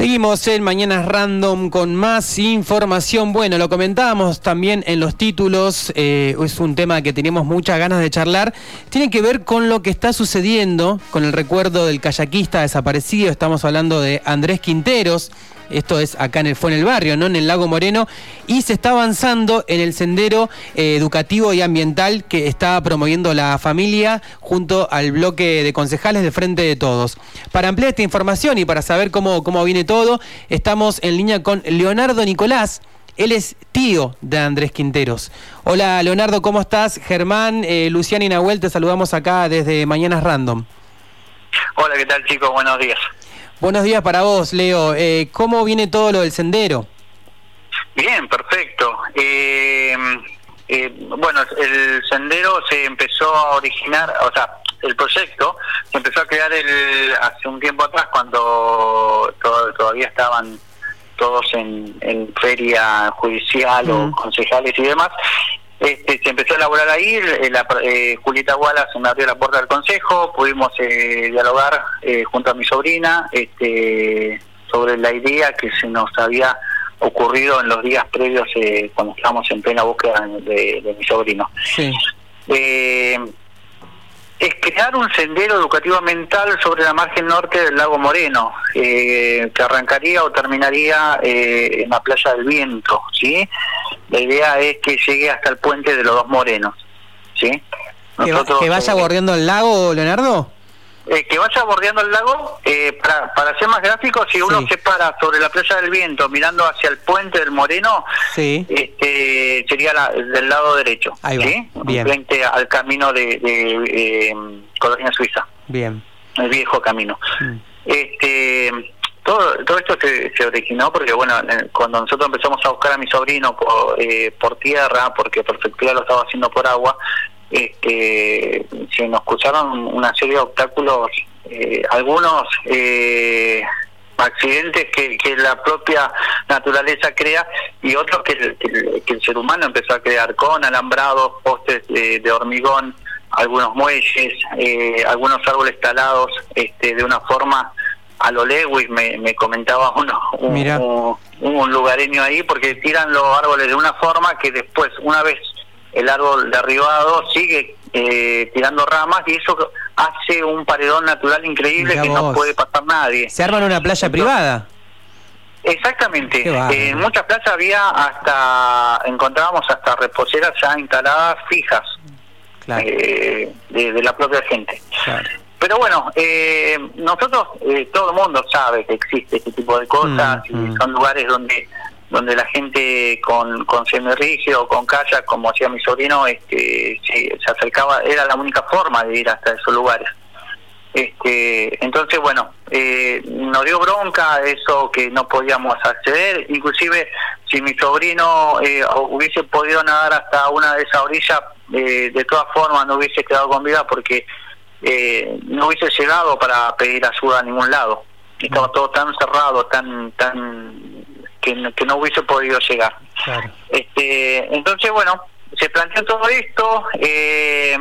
Seguimos en Mañanas Random con más información. Bueno, lo comentábamos también en los títulos, eh, es un tema que teníamos muchas ganas de charlar. Tiene que ver con lo que está sucediendo con el recuerdo del kayakista desaparecido. Estamos hablando de Andrés Quinteros. Esto es acá en el, fue en el barrio, ¿no? En el Lago Moreno. Y se está avanzando en el sendero eh, educativo y ambiental que está promoviendo la familia junto al bloque de concejales de Frente de Todos. Para ampliar esta información y para saber cómo, cómo viene todo, estamos en línea con Leonardo Nicolás. Él es tío de Andrés Quinteros. Hola Leonardo, ¿cómo estás? Germán, eh, Luciana y Nahuel, te saludamos acá desde Mañanas Random. Hola, ¿qué tal chicos? Buenos días. Buenos días para vos, Leo. Eh, ¿Cómo viene todo lo del sendero? Bien, perfecto. Eh, eh, bueno, el sendero se empezó a originar, o sea, el proyecto se empezó a crear el, hace un tiempo atrás cuando todavía estaban todos en, feria judicial o concejales y demás, este, se empezó a elaborar ahí, eh, la, eh, Julieta Wallace me abrió la puerta del consejo, pudimos eh, dialogar eh, junto a mi sobrina este, sobre la idea que se nos había ocurrido en los días previos cuando estábamos en plena búsqueda de, mi sobrino. Sí es crear un sendero educativo mental sobre la margen norte del lago Moreno, eh, que arrancaría o terminaría eh, en la playa del viento, ¿sí? La idea es que llegue hasta el puente de los dos morenos, ¿sí? ¿Que, vaya eh, bordeando el lago, Leonardo? Eh, que vaya bordeando el lago, eh, para, para ser más gráfico, si uno se para sobre la playa del viento mirando hacia el puente del Moreno, sí. este, sería del lado derecho, Ahí frente al camino de, eh, Colonia Suiza. Bien. El viejo camino. Mm. Este, todo, esto se, se, originó porque, bueno, cuando nosotros empezamos a buscar a mi sobrino por, por tierra, porque Prefectura lo estaba haciendo por agua, este, se nos cruzaron una serie de obstáculos, eh, algunos eh, accidentes que, que, la propia naturaleza crea y otros que el, que, el, ser humano empezó a crear con alambrados, postes de, hormigón, algunos muelles, eh, algunos árboles talados este, de una forma a lo Lewis, me, me comentaba uno, un, un lugareño ahí, porque tiran los árboles de una forma que después, una vez el árbol derribado sigue eh, tirando ramas y eso hace un paredón natural increíble que no puede pasar nadie. ¿Se arma en una playa privada? Exactamente. en muchas playas había hasta, encontrábamos hasta reposeras ya instaladas fijas eh, de, la propia gente. Pero bueno, eh, nosotros, todo el mundo sabe que existe este tipo de cosas mm, y mm. son lugares donde donde la gente con, con semirrigio o con kayak, como hacía mi sobrino, este, se, acercaba, era la única forma de ir hasta esos lugares. Este, entonces, bueno, eh, nos dio bronca eso que no podíamos acceder, inclusive si mi sobrino eh, hubiese podido nadar hasta una de esas orillas, eh, de todas formas no hubiese quedado con vida porque eh, no hubiese llegado para pedir ayuda a ningún lado. Estaba todo tan cerrado, tan tan que, no hubiese podido llegar. Este, entonces, bueno, se planteó todo esto. Eh,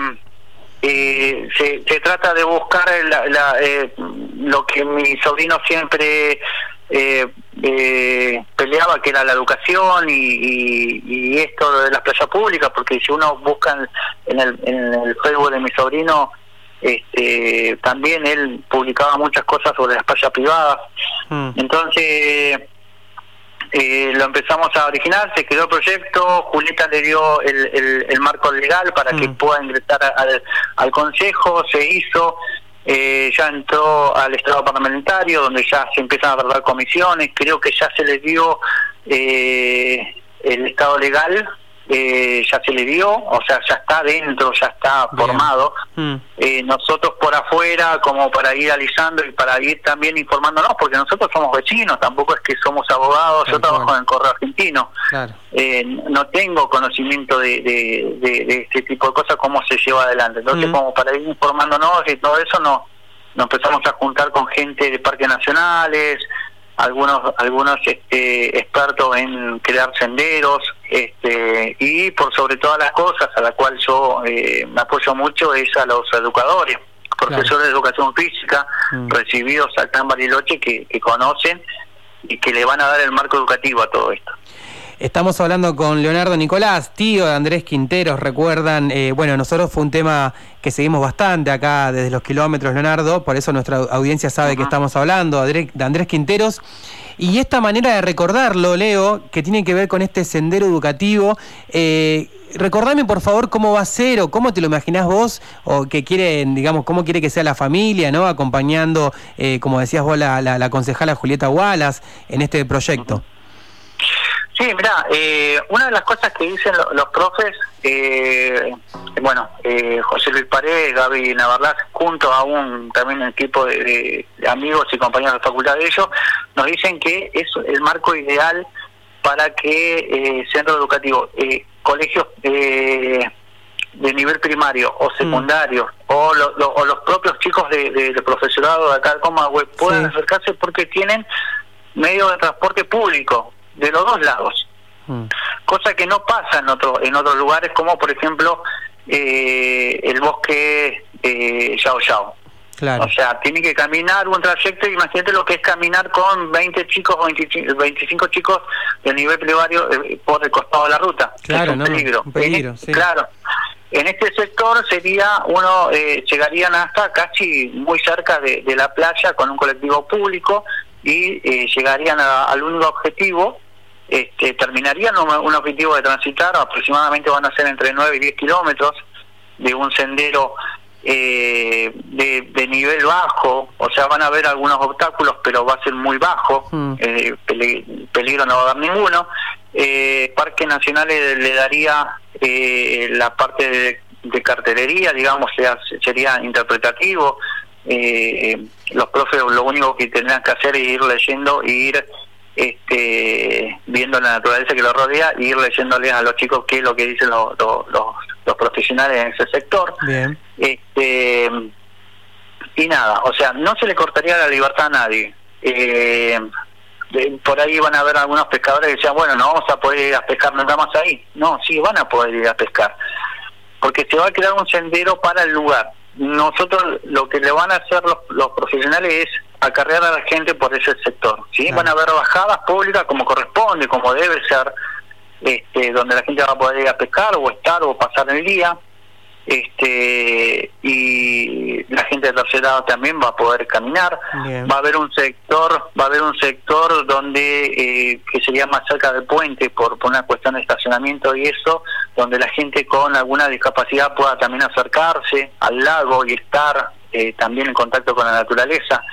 eh, se, se, trata de buscar la, eh, lo que mi sobrino siempre peleaba, que era la educación y, y, esto de las playas públicas, porque si uno busca en el, en el Facebook de mi sobrino, este, también él publicaba muchas cosas sobre las playas privadas. Mm. Entonces, eh, lo empezamos a originar, se quedó el proyecto, Julieta le dio el, el, marco legal para que mm. pueda ingresar al, al Consejo, se hizo, eh, ya entró al Estado Parlamentario, donde ya se empiezan a verdad comisiones, creo que ya se le dio eh, el Estado legal eh, ya se le dio, o sea, ya está dentro, ya está formado. Mm. Eh, nosotros por afuera, como para ir alisando y para ir también informándonos, porque nosotros somos vecinos, tampoco es que somos abogados, yo trabajo en el Correo Argentino. Eh, no tengo conocimiento de, de, este tipo de cosas, cómo se lleva adelante. Entonces, mm. como para ir informándonos y todo eso, no nos empezamos a juntar con gente de parques nacionales, algunos algunos este, expertos en crear senderos este, y por sobre todas las cosas a la cual yo eh, me apoyo mucho es a los educadores profesores de educación física mm. recibidos acá en Bariloche que, conocen y que le van a dar el marco educativo a todo esto. Estamos hablando con Leonardo Nicolás, tío de Andrés Quinteros, recuerdan, eh, bueno, nosotros fue un tema que seguimos bastante acá desde los kilómetros, Leonardo, por eso nuestra audiencia sabe que estamos hablando de Andrés Quinteros. Y esta manera de recordarlo, Leo, que tiene que ver con este sendero educativo, eh, recordame por favor cómo va a ser o cómo te lo imaginás vos o que quieren, digamos, cómo quiere que sea la familia, ¿no? Acompañando, eh, como decías vos, la, la, concejala Julieta Wallace en este proyecto. Sí, mira, eh, una de las cosas que dicen los profes, eh, bueno, eh, José Luis Paredes, Gaby Navarraz, junto a un también equipo de, amigos y compañeros de facultad de ellos, nos dicen que es el marco ideal para que centro educativo, colegios de nivel primario o secundario mm. o, los propios chicos de, profesorado de acá de Comahue puedan acercarse porque tienen medios de transporte público de los dos lados. Mm. Cosa que no pasa en, otro, en otros lugares, como por ejemplo eh, el bosque eh, Yao Yao. Claro. O sea, tiene que caminar un trayecto, imagínate lo que es caminar con 20 chicos o 25 chicos de nivel primario eh, por el costado de la ruta. Claro, es un peligro. en, Claro. En este sector sería uno, eh, llegarían hasta casi muy cerca de, la playa con un colectivo público y eh, llegarían al único objetivo este, terminarían un, objetivo de transitar, aproximadamente van a ser entre 9 y 10 kilómetros de un sendero eh, de, nivel bajo, o sea, van a haber algunos obstáculos, pero va a ser muy bajo, hmm. eh, peligro no va a haber ninguno. Eh, Parque Nacional le, daría eh, la parte de, de, cartelería, digamos, sea, sería interpretativo. los profes lo único que tendrían que hacer es ir leyendo e ir este, viendo la naturaleza que lo rodea y ir leyéndoles a los chicos qué es lo que dicen los, los, profesionales en ese sector. Este, y nada, o sea, no se le cortaría la libertad a nadie. Eh, por ahí van a haber algunos pescadores que decían, bueno, no vamos a poder ir a pescar nada más ahí. No, sí, van a poder ir a pescar. Porque se va a crear un sendero para el lugar. Nosotros lo que le van a hacer los, los profesionales es acarrear a la gente por ese sector. ¿sí? Van a haber bajadas públicas como corresponde, como debe ser, este, donde la gente va a poder ir a pescar o estar o pasar el día. Este, y la gente de tercer lado también va a poder caminar. Va a haber un sector, va a haber un sector donde eh, que sería más cerca del puente por, por una cuestión de estacionamiento y eso, donde la gente con alguna discapacidad pueda también acercarse al lago y estar eh, también en contacto con la naturaleza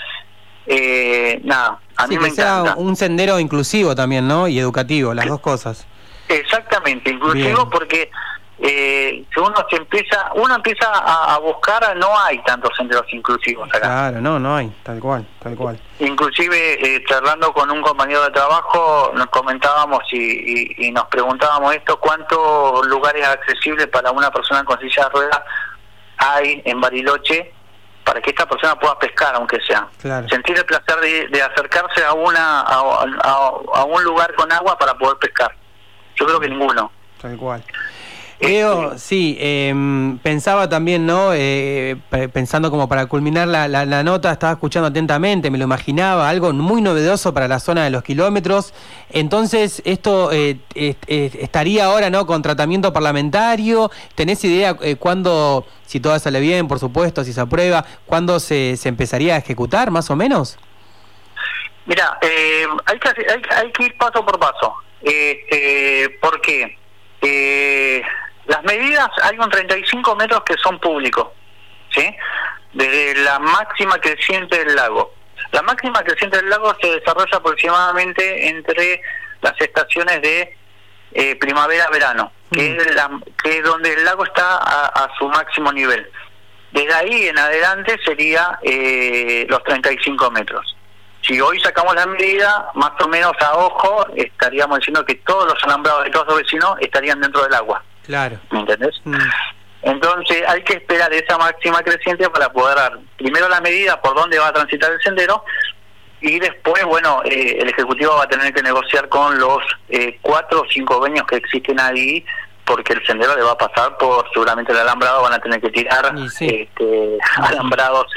eh, nada, a mí me encanta. un sendero inclusivo también, ¿no? Y educativo, las dos cosas. Exactamente, inclusivo porque eh, si uno se empieza, uno empieza a, buscar, no hay tantos senderos inclusivos acá. Claro, no, no hay, tal cual, tal cual. Inclusive, eh, charlando con un compañero de trabajo, nos comentábamos y, y, nos preguntábamos esto, ¿cuántos lugares accesibles para una persona con silla de ruedas hay en Bariloche para que esta persona pueda pescar, aunque sea. Sentir el placer de, acercarse a, una, a, un lugar con agua para poder pescar. Yo creo que ninguno. Tal cual. Este, sí, em, pensaba también, ¿no? Eh, pensando como para culminar la, la, nota, estaba escuchando atentamente, me lo imaginaba, algo muy novedoso para la zona de los kilómetros. Entonces, esto eh, estaría ahora, ¿no? Con tratamiento parlamentario. ¿Tenés idea eh, cuándo, si todo sale bien, por supuesto, si se aprueba, cuándo se, se empezaría a ejecutar, más o menos? Mira, hay, que, hay, hay, que ir paso por paso. Este, ¿Por qué? Eh, las medidas, hay un 35 metros que son públicos, ¿sí? Desde la máxima creciente del lago. La máxima creciente del lago se desarrolla aproximadamente entre las estaciones de eh, primavera-verano, que, mm. es que es donde el lago está a, su máximo nivel. Desde ahí en adelante sería eh, los 35 metros. Si hoy sacamos la medida, más o menos a ojo, estaríamos diciendo que todos los alambrados de todos los vecinos estarían dentro del agua. Claro. ¿Me entendés? Mm. Entonces hay que esperar esa máxima creciente para poder dar primero la medida por dónde va a transitar el sendero y después, bueno, eh, el Ejecutivo va a tener que negociar con los eh, cuatro o cinco veños que existen ahí porque el sendero le va a pasar por seguramente el alambrado, van a tener que tirar este, alambrados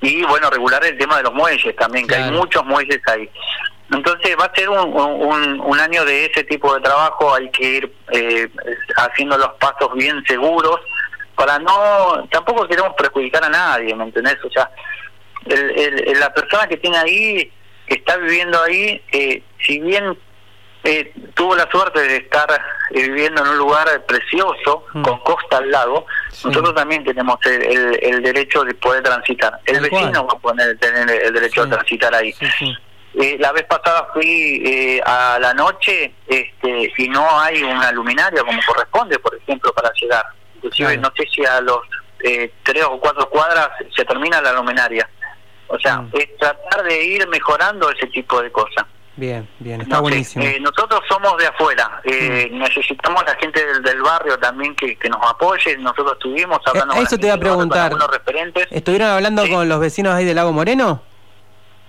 y bueno, regular el tema de los muelles también, que hay muchos muelles ahí. Entonces va a ser un, un, año de ese tipo de trabajo, hay que ir eh, haciendo los pasos bien seguros para no, tampoco queremos perjudicar a nadie, ¿me entendés? O sea, el, la persona que tiene ahí, que está viviendo ahí, eh, si bien eh, tuvo la suerte de estar eh, viviendo en un lugar precioso, mm. con costa al lado, nosotros también tenemos el, el, derecho de poder transitar. El vecino va a poner, tener el derecho de transitar ahí. Eh, la vez pasada fui eh, a la noche este, y no hay una luminaria como corresponde, por ejemplo, para llegar. Inclusive no sé si a los eh, tres o cuatro cuadras se termina la luminaria. O sea, mm. es tratar de ir mejorando ese tipo de cosas. Bien, bien, está buenísimo. Eh, nosotros somos de afuera, eh, mm. necesitamos la gente del, barrio también que, nos apoye. Nosotros estuvimos hablando eso te iba a preguntar. con algunos referentes. ¿Estuvieron hablando con los vecinos ahí del Lago Moreno?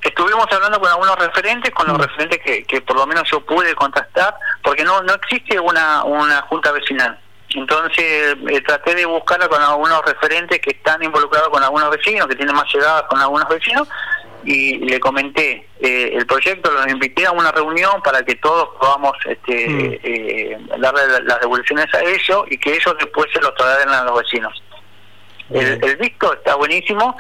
Estuvimos hablando con algunos referentes, con los mm. referentes que, que por lo menos yo pude contactar, porque no no existe una, una junta vecinal. Entonces eh, traté de buscarla con algunos referentes que están involucrados con algunos vecinos, que tienen más llegadas con algunos vecinos, y le comenté eh, el proyecto, los invité a una reunión para que todos podamos este, mm. eh, darle las devoluciones a ellos y que ellos después se los trasladen a los vecinos. El, el, visto está buenísimo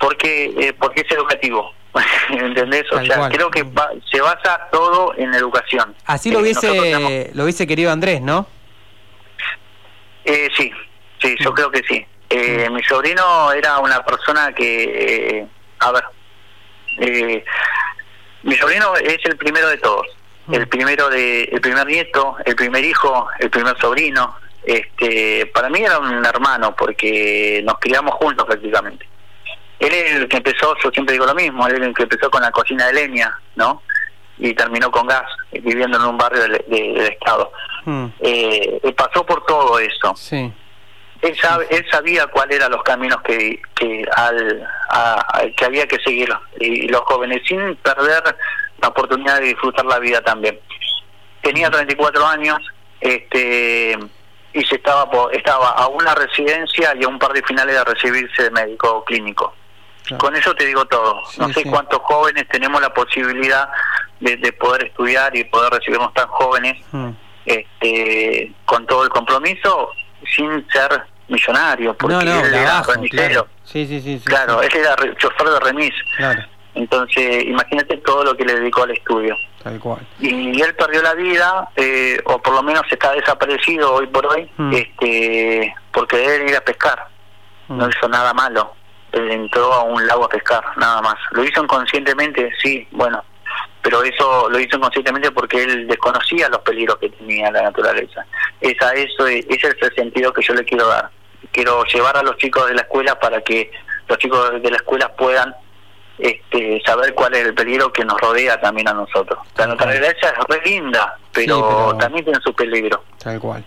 porque porque es educativo. ¿Entendés? O sea, creo que se basa todo en educación. Así lo hubiese, lo hubiese querido Andrés, ¿no? Eh, sí, sí, yo mm. creo que sí. Eh, mm. Mi sobrino era una persona que, eh, a ver, eh, mi sobrino es el primero de todos, mm. el primero de, el primer nieto, el primer hijo, el primer sobrino. Este, para mí era un hermano porque nos criamos juntos prácticamente. Él es el que empezó, yo siempre digo lo mismo, él es el que empezó con la cocina de leña, ¿no? Y terminó con gas, viviendo en un barrio del Estado. Mm. Eh, pasó por todo eso. Sí. Él, sabe, él sabía cuáles eran los caminos que, que, al, que había que seguir, y los jóvenes, sin perder la oportunidad de disfrutar la vida también. Tenía 34 años este y se estaba estaba a una residencia y a un par de finales de recibirse de médico clínico. Con eso te digo todo. no sé cuántos jóvenes tenemos la posibilidad de, poder estudiar y poder recibirnos tan jóvenes. Mm este, con todo el compromiso sin ser millonario, porque él era Claro. Sí, sí, sí, claro, él era chofer de remis. Entonces, imagínate todo lo que le dedicó al estudio. Tal cual. Y él perdió la vida, eh, o por lo menos está desaparecido hoy por hoy, mm. este, porque él iba a pescar. No mm. hizo nada malo. Entró a un lago a pescar, nada más. Lo hizo inconscientemente, sí, bueno, pero eso lo hizo inconscientemente porque él desconocía los peligros que tenía la naturaleza. Esa, eso, ese es el sentido que yo le quiero dar. Quiero llevar a los chicos de la escuela para que los chicos de la escuela puedan este, saber cuál es el peligro que nos rodea también a nosotros. La naturaleza es re linda, pero, también tiene su peligro. Tal cual.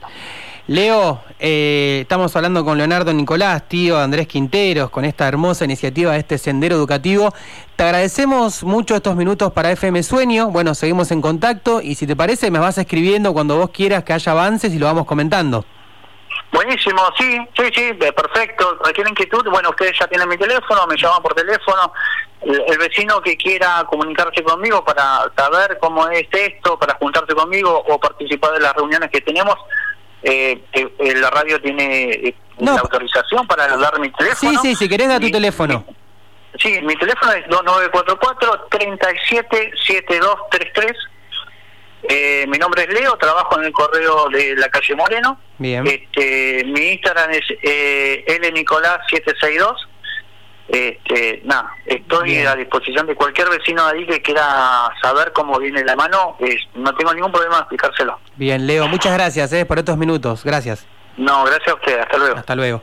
Leo, eh, estamos hablando con Leonardo Nicolás, tío Andrés Quinteros, con esta hermosa iniciativa de este sendero educativo. Te agradecemos mucho estos minutos para FM Sueño. Bueno, seguimos en contacto y si te parece me vas escribiendo cuando vos quieras que haya avances y lo vamos comentando. Buenísimo, sí, sí, sí, perfecto. Cualquier inquietud, bueno, ustedes ya tienen mi teléfono, me llaman por teléfono. El, vecino que quiera comunicarse conmigo para saber cómo es esto, para juntarse conmigo o participar de las reuniones que tenemos, eh, eh, la radio tiene eh, la autorización para dar mi teléfono. Sí, sí, si querés dar tu teléfono. Sí, mi teléfono es 2944-377233. Eh, mi nombre es Leo, trabajo en el correo de la calle Moreno. Bien. Este, mi Instagram es eh, lnicolás762 este, nada, estoy a disposición de cualquier vecino de ahí que quiera saber cómo viene la mano. no tengo ningún problema en explicárselo. Bien, Leo, muchas gracias eh, por estos minutos. Gracias. No, gracias a usted. Hasta luego. Hasta luego.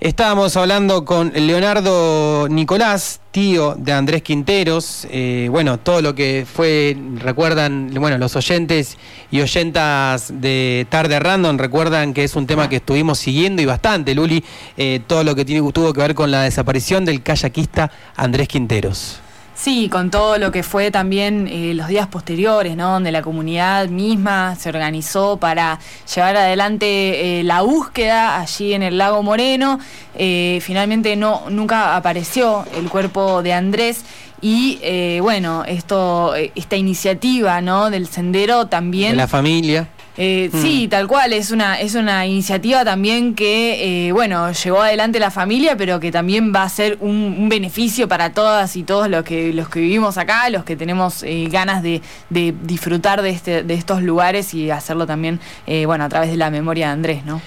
Estábamos hablando con Leonardo Nicolás, tío de Andrés Quinteros. Eh, bueno, todo lo que fue, recuerdan, bueno, los oyentes y oyentas de Tarde Random recuerdan que es un tema que estuvimos siguiendo y bastante, Luli, eh, todo lo que tiene, tuvo que ver con la desaparición del kayakista Andrés Quinteros. Sí, con todo lo que fue también eh, los días posteriores, ¿no? Donde la comunidad misma se organizó para llevar adelante eh, la búsqueda allí en el lago Moreno. Eh, finalmente no, nunca apareció el cuerpo de Andrés y eh, bueno, esto, eh, esta iniciativa ¿no? del sendero también... La familia. Eh, Mm. Sí, tal cual, es una, es una iniciativa también que, eh, bueno, llevó adelante la familia, pero que también va a ser un, un beneficio para todas y todos los que, los que vivimos acá, los que tenemos eh, ganas de, de disfrutar de, este, de estos lugares y hacerlo también, eh, bueno, a través de la memoria de Andrés, ¿no?